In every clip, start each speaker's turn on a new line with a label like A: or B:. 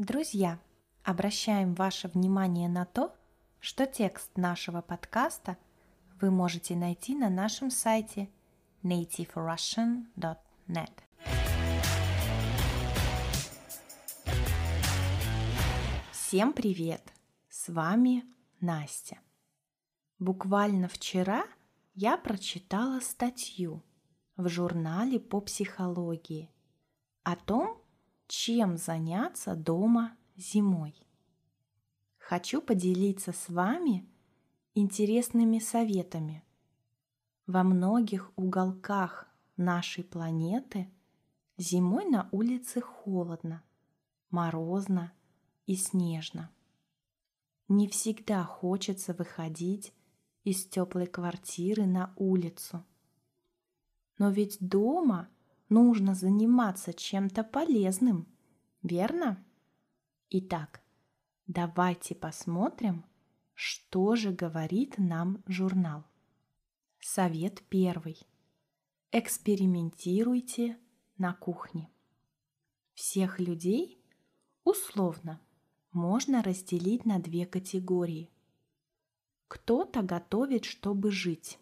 A: Друзья, обращаем ваше внимание на то, что текст нашего подкаста вы можете найти на нашем сайте nativerussian.net. Всем привет! С вами Настя. Буквально вчера я прочитала статью в журнале по психологии о том, чем заняться дома зимой. Хочу поделиться с вами интересными советами. Во многих уголках нашей планеты зимой на улице холодно, морозно и снежно. Не всегда хочется выходить из теплой квартиры на улицу. Но ведь дома нужно заниматься чем-то полезным, верно? Итак, давайте посмотрим, что же говорит нам журнал. Совет первый. Экспериментируйте на кухне. Всех людей условно можно разделить на две категории. Кто-то готовит, чтобы жить,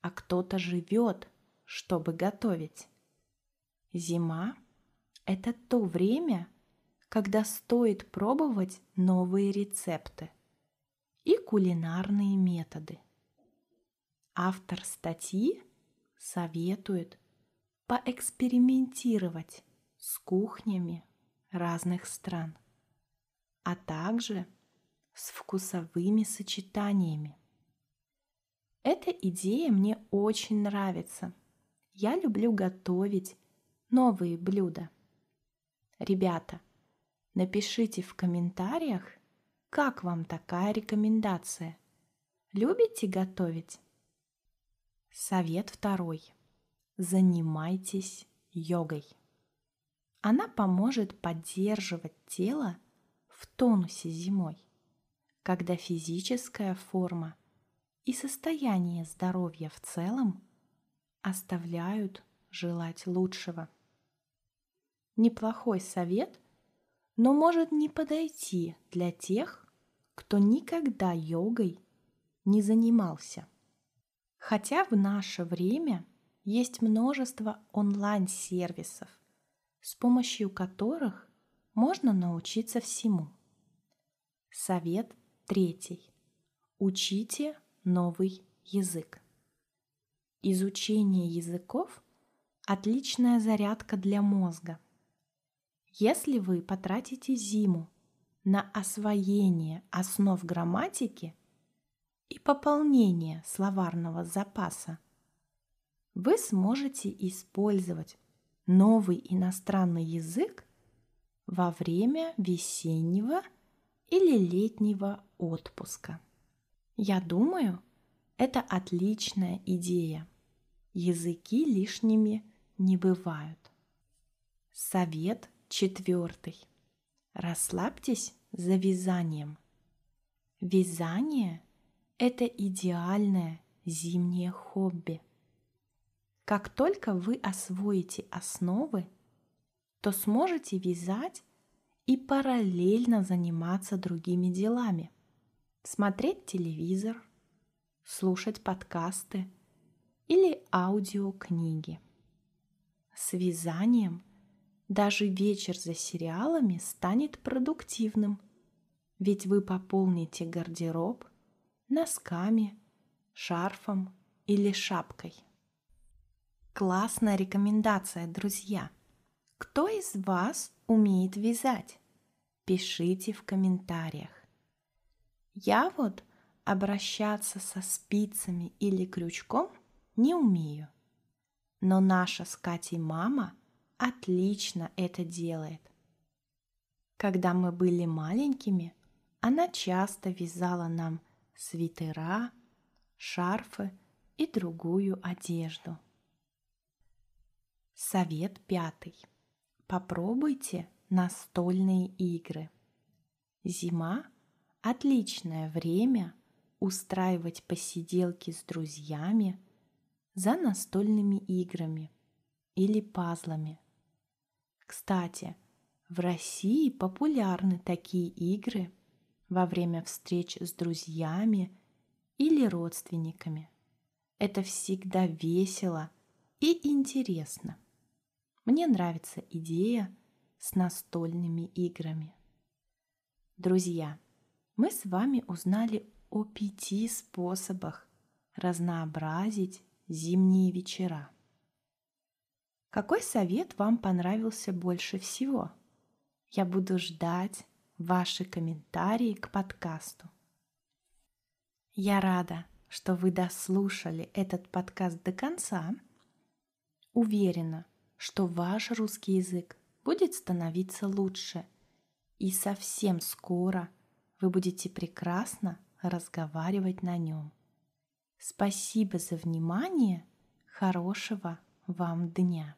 A: а кто-то живет, чтобы готовить. Зима – это то время, когда стоит пробовать новые рецепты и кулинарные методы. Автор статьи советует поэкспериментировать с кухнями разных стран, а также с вкусовыми сочетаниями. Эта идея мне очень нравится. Я люблю готовить новые блюда. Ребята, напишите в комментариях, как вам такая рекомендация. Любите готовить? Совет второй. Занимайтесь йогой. Она поможет поддерживать тело в тонусе зимой, когда физическая форма и состояние здоровья в целом оставляют желать лучшего. Неплохой совет, но может не подойти для тех, кто никогда йогой не занимался. Хотя в наше время есть множество онлайн-сервисов, с помощью которых можно научиться всему. Совет третий. Учите новый язык. Изучение языков – отличная зарядка для мозга – если вы потратите зиму на освоение основ грамматики и пополнение словарного запаса, вы сможете использовать новый иностранный язык во время весеннего или летнего отпуска. Я думаю, это отличная идея. Языки лишними не бывают. Совет Четвертый. Расслабьтесь за вязанием. Вязание – это идеальное зимнее хобби. Как только вы освоите основы, то сможете вязать и параллельно заниматься другими делами. Смотреть телевизор, слушать подкасты или аудиокниги. С вязанием даже вечер за сериалами станет продуктивным, ведь вы пополните гардероб носками, шарфом или шапкой. Классная рекомендация, друзья! Кто из вас умеет вязать? Пишите в комментариях. Я вот обращаться со спицами или крючком не умею. Но наша с Катей мама – отлично это делает. Когда мы были маленькими, она часто вязала нам свитера, шарфы и другую одежду. Совет пятый. Попробуйте настольные игры. Зима – отличное время устраивать посиделки с друзьями за настольными играми или пазлами – кстати, В России популярны такие игры во время встреч с друзьями или родственниками. Это всегда весело и интересно. Мне нравится идея с настольными играми. Друзья, мы с вами узнали о пяти способах разнообразить зимние вечера. Какой совет вам понравился больше всего? Я буду ждать ваши комментарии к подкасту. Я рада, что вы дослушали этот подкаст до конца. Уверена, что ваш русский язык будет становиться лучше, и совсем скоро вы будете прекрасно разговаривать на нем. Спасибо за внимание. Хорошего вам дня.